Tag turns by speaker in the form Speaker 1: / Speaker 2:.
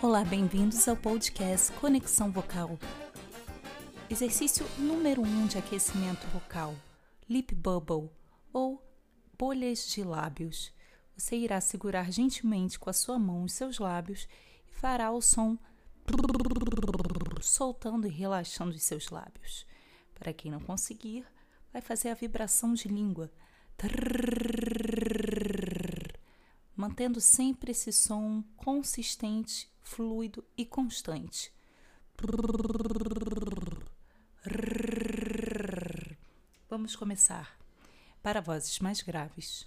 Speaker 1: Olá, bem-vindos ao podcast Conexão Vocal. Exercício número 1 um de aquecimento vocal: Lip Bubble ou bolhas de lábios. Você irá segurar gentilmente com a sua mão os seus lábios e fará o som soltando e relaxando os seus lábios. Para quem não conseguir, vai fazer a vibração de língua, mantendo sempre esse som consistente, fluido e constante. Vamos começar. Para vozes mais graves.